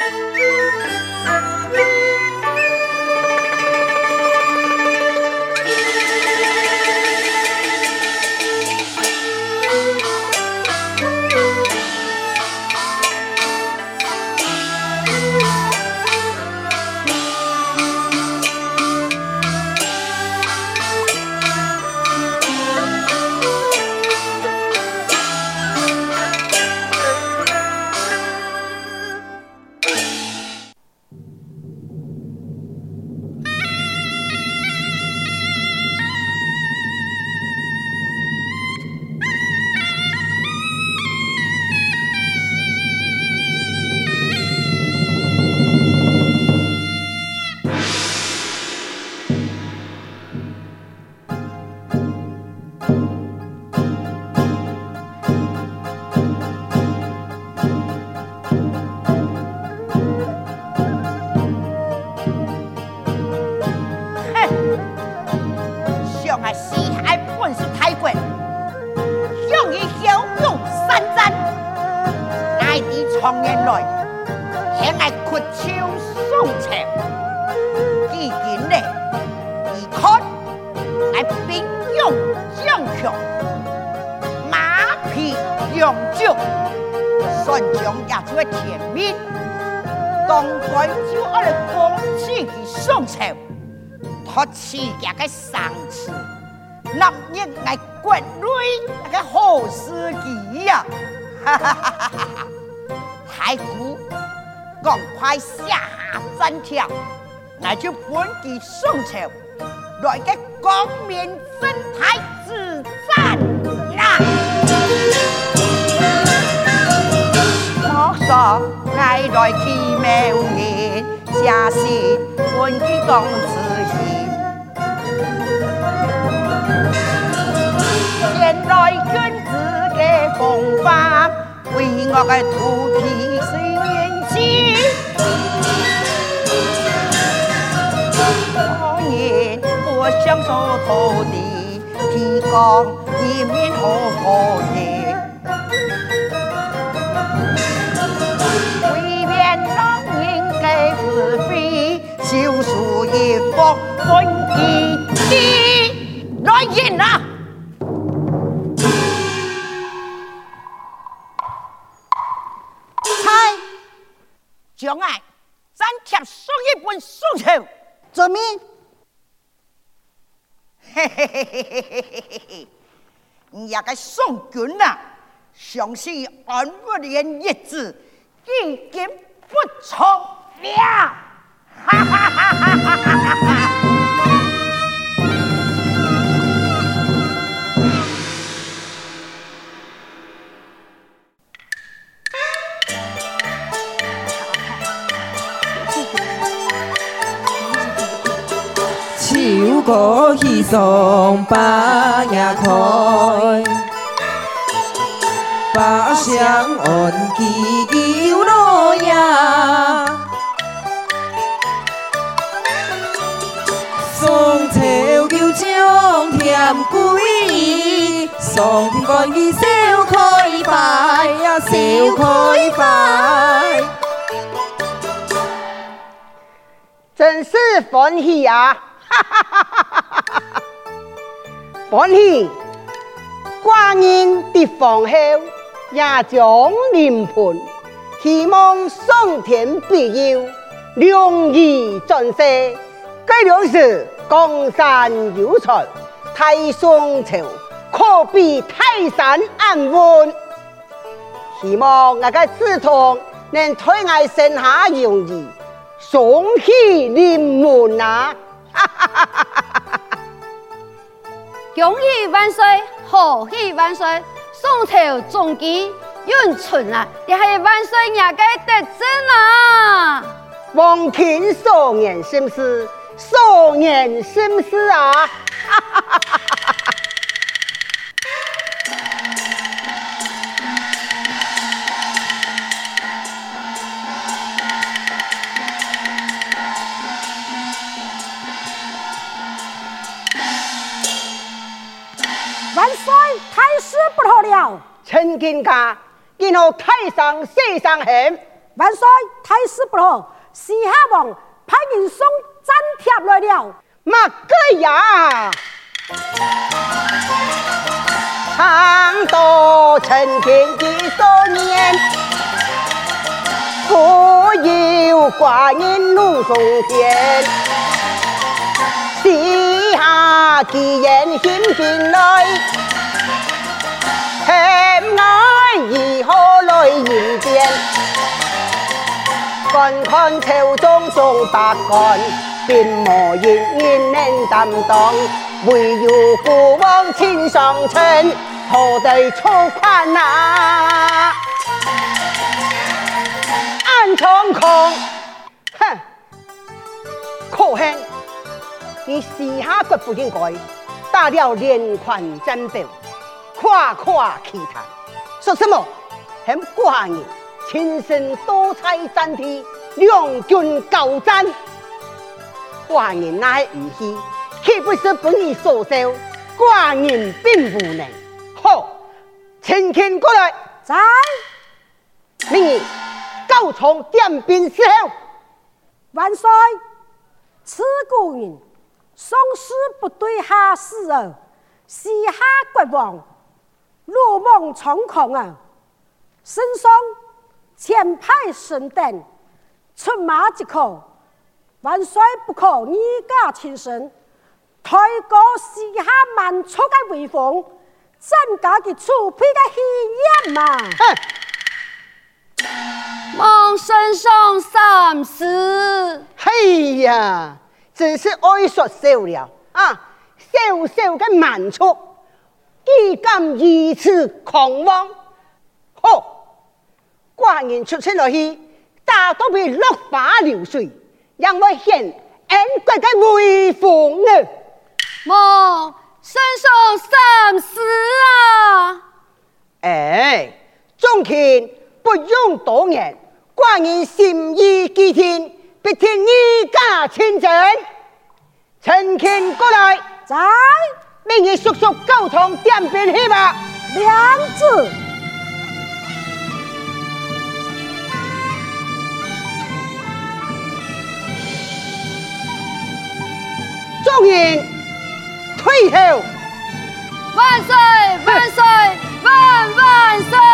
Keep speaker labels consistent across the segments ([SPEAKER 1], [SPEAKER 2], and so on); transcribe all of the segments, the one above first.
[SPEAKER 1] Música 世界的上次那年爱国瑞那个好司机呀。哈哈哈哈哈排骨赶快下三条那就本地送钱来个光明正大之战啦我说爱来去美丽假使本地当时原来君子的风范为我的土地虽然小可怜我想土地提供一面好风景为免老人给子飞修书一封封一地来人啊一本书签，
[SPEAKER 2] 遵命。
[SPEAKER 1] 嘿嘿嘿嘿嘿嘿嘿嘿！你也该送军了，相信安福连日子已经不长了。哈哈哈哈哈哈
[SPEAKER 3] 歌戏送八呀开，八乡恩基有路呀。双桥桥将添桂，双天关羽笑开怀呀，笑开怀。
[SPEAKER 2] 真是欢喜啊！哈哈哈哈哈！欢喜，寡人的皇后也将临盆，希望上天庇佑，龙仪转世，该两是江山有财，太上朝可比泰山安稳。希望我个子嗣能推爱生下容易，双喜临门啊！
[SPEAKER 4] 恭喜万岁，贺喜万岁，送朝中基永存啊！也是万岁爷嘅得真啊！
[SPEAKER 2] 望天少年心思，少年心思啊！哈哈哈哈哈！
[SPEAKER 5] 了！
[SPEAKER 2] 陈金家，今后太上世上函，
[SPEAKER 5] 万岁，太师不好，西夏王派人送战帖来了。
[SPEAKER 2] 马哥呀，长多承天的少年，富有寡人路中天，西夏既然兴兵来，恨爱如何来迎接？观看朝中众百官。并无一人能担当，唯有父王亲上阵，何得错宽啊？安长空，哼，可恨！你西夏国不应该打了连环战表，夸夸其谈，说什么？很寡人亲身多彩战地，两军交战。寡人乃无戏，岂不是本意所收？寡人并无能。好，请看过来。
[SPEAKER 5] 在。
[SPEAKER 2] 明日高从点兵伺候。
[SPEAKER 5] 万岁。此古人宋氏不对下士哦，西夏国王鲁莽猖狂啊，圣上前派神灯出马即可。万岁不可二家亲身，抬高西夏满族的威风，增加的储备的气焰嘛！
[SPEAKER 4] 望身上三思。
[SPEAKER 2] 嘿呀，真是爱说笑了啊！小小的满族，岂敢如此狂妄？好，寡人出身落去，大都被落花流水。让我现恩国的威风呢！
[SPEAKER 4] 望圣上三思啊！
[SPEAKER 2] 哎，众卿不用多言，寡人心意既定，必听你家亲政。陈卿过来，
[SPEAKER 5] 在，
[SPEAKER 2] 明日速速高昌点兵去吧。
[SPEAKER 5] 两字。
[SPEAKER 2] 众人退
[SPEAKER 3] 后，万岁！万岁！万万岁！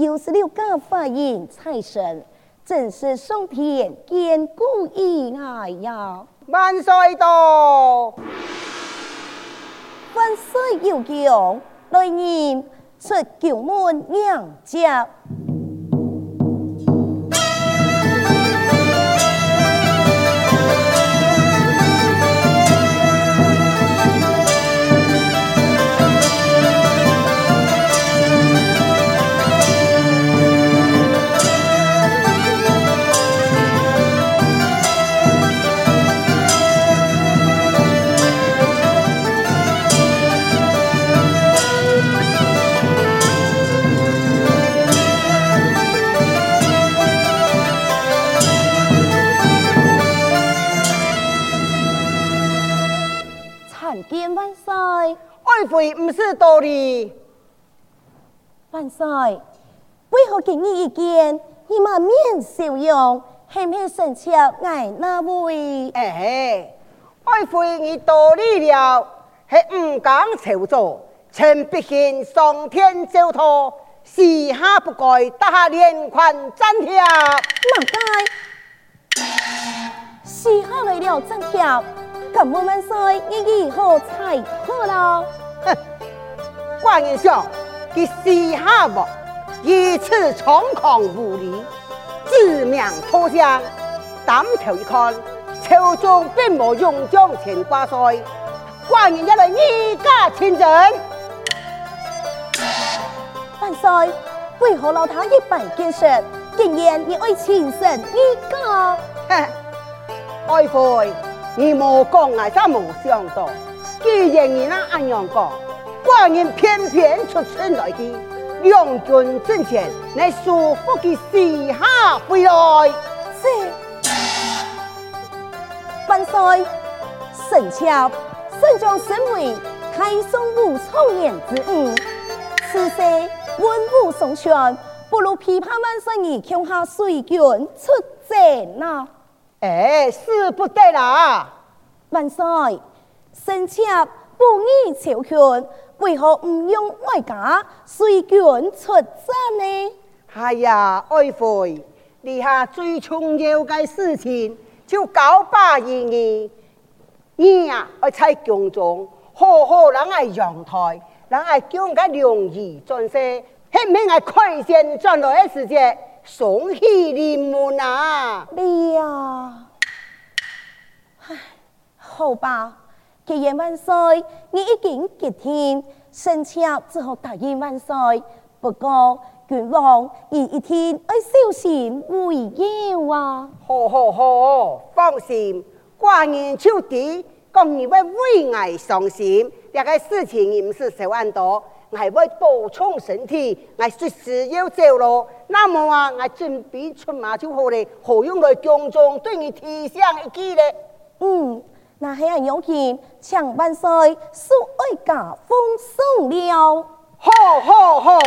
[SPEAKER 3] 又是六个发音财神，真是上天眷顾意爱呀！
[SPEAKER 2] 万岁到，
[SPEAKER 3] 万岁有功，来人出九门迎接。给你意见？你满面笑容，系唔系生气爱那位？
[SPEAKER 2] 哎，爱妃你道理了，系唔讲朝奏，臣必献上天诏托，时下不该打连环战帖。
[SPEAKER 3] 哪该？时下来了战帖，咁我们说，你以后才好了。
[SPEAKER 2] 哼，关人想，佢时下不以此猖狂无礼。致命投降，担头一看，朝中并无勇将前挂帅，官人一来一家亲征。
[SPEAKER 3] 万岁，为何老他一般见识，竟然你爱亲生一个？
[SPEAKER 2] 哼，爱妃，你莫讲啊，真无想到，既然你那安样讲，官人偏偏出城来去。两军阵前，乃束缚的时下回来。
[SPEAKER 3] 是万岁，臣妾身将身为太宗武丑年之女，此时文武双全，不如琵琶万岁儿强下随军出征呐！
[SPEAKER 2] 哎，是不得啦！
[SPEAKER 3] 万岁，臣妾不义朝劝。为何唔用外家随军出征呢？
[SPEAKER 2] 哎呀，爱妃，你下最重要嘅事情就交把于你，你呀，爱在宫中好好人爱阳台，人爱叫个良医转世，系咪爱开先转来嘅时节，双喜临门啊！
[SPEAKER 3] 你呀，唉，好吧。既然万岁，你已经决定，臣妾只好答应万岁。不过，君王你一天要小心为要啊！
[SPEAKER 2] 好好好，放心，寡人就地，讲你会为爱伤心。这个事情你唔是小安多，我会补充身体，我随时要走咯。那么啊，我准备出马就好了，何用来宫中对你提醒一句呢？
[SPEAKER 3] 嗯。那还要有请，请万岁恕哀家风送了。
[SPEAKER 2] 吼吼吼。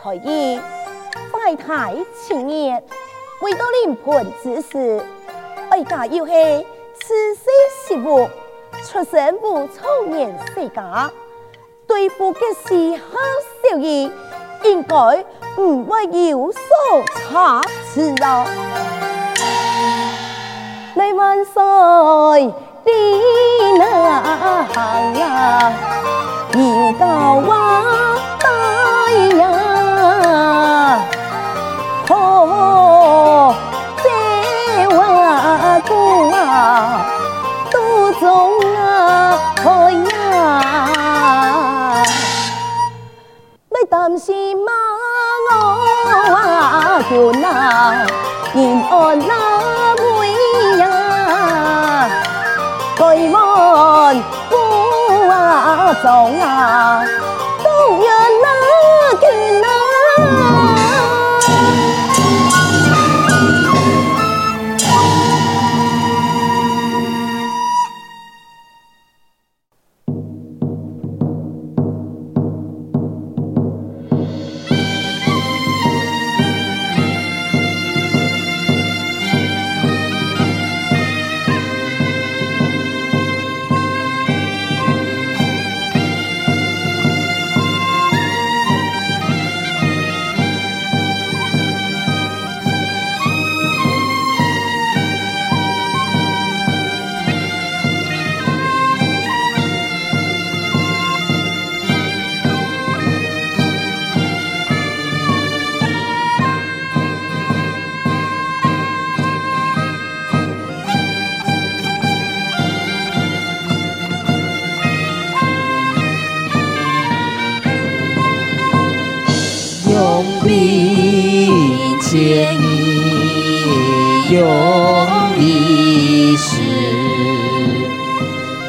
[SPEAKER 3] 可以快太青年，为到临盆之时，哀家又系此世媳妇，出身无丑年世家，对付嘅时下小儿，应该唔会有所差池啊！来万岁，你那行啊，要到我一样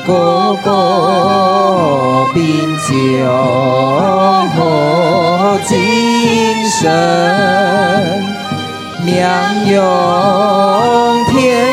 [SPEAKER 2] 从点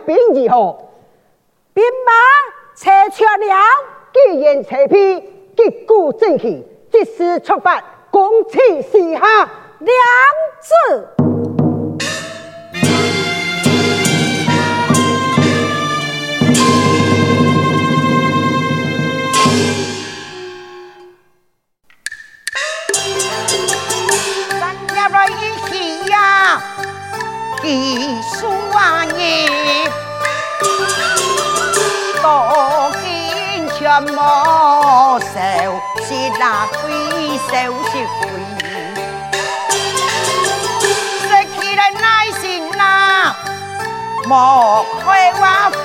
[SPEAKER 2] 兵如何？
[SPEAKER 5] 兵马查出了。
[SPEAKER 2] 既然齐备，击鼓正气，即时出发，攻取西夏。
[SPEAKER 5] 两字。
[SPEAKER 1] 一数万年，多金全莫收，是那贵收是贵。失去了耐心呐，莫开话费。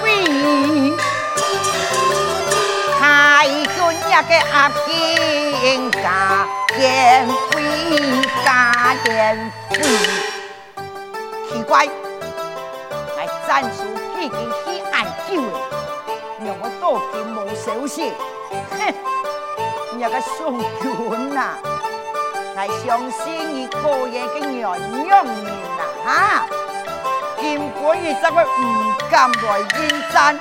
[SPEAKER 1] 太君也给阿金加点费，加点费。奇怪，来战术已经去研究了，让我多金无消息。哼，你个宋军呐，来相信你个人的娘娘们呐，哈！根本你怎么唔敢来应战？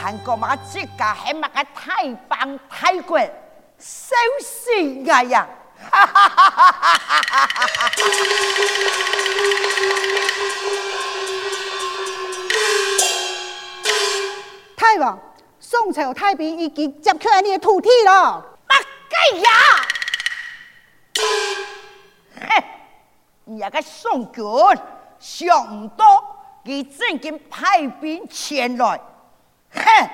[SPEAKER 1] 韩国马自家还嘛个太棒太贵，小心呀呀！
[SPEAKER 5] 太王，宋朝太平已经占据你的土地了。
[SPEAKER 1] 八戒呀！嘿，你个宋军想唔到，你正经派兵前来，嘿，来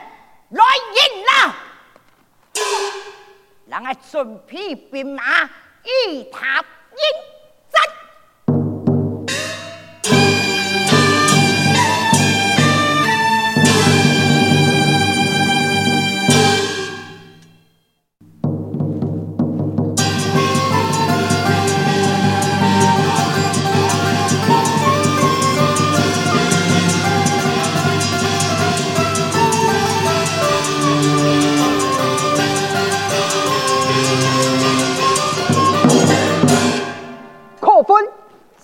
[SPEAKER 1] 人啦！让我准备兵马，与他
[SPEAKER 2] 应。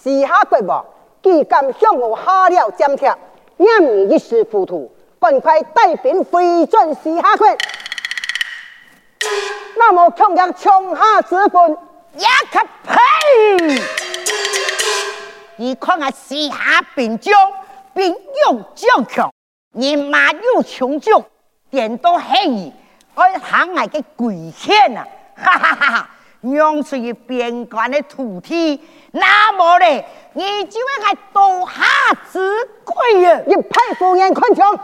[SPEAKER 2] 时下国王既敢向我下了斩帖，让你一时糊涂，赶快带兵回转时下国。那么强将强下之分，
[SPEAKER 1] 也可呸！你看看时下兵将兵勇将强，人马又穷壮，点都黑衣，爱行来个鬼骗啊！哈哈哈哈！让出于边关的土地，那么嘞，你就会还多下之鬼啊！
[SPEAKER 2] 一派胡言乱语。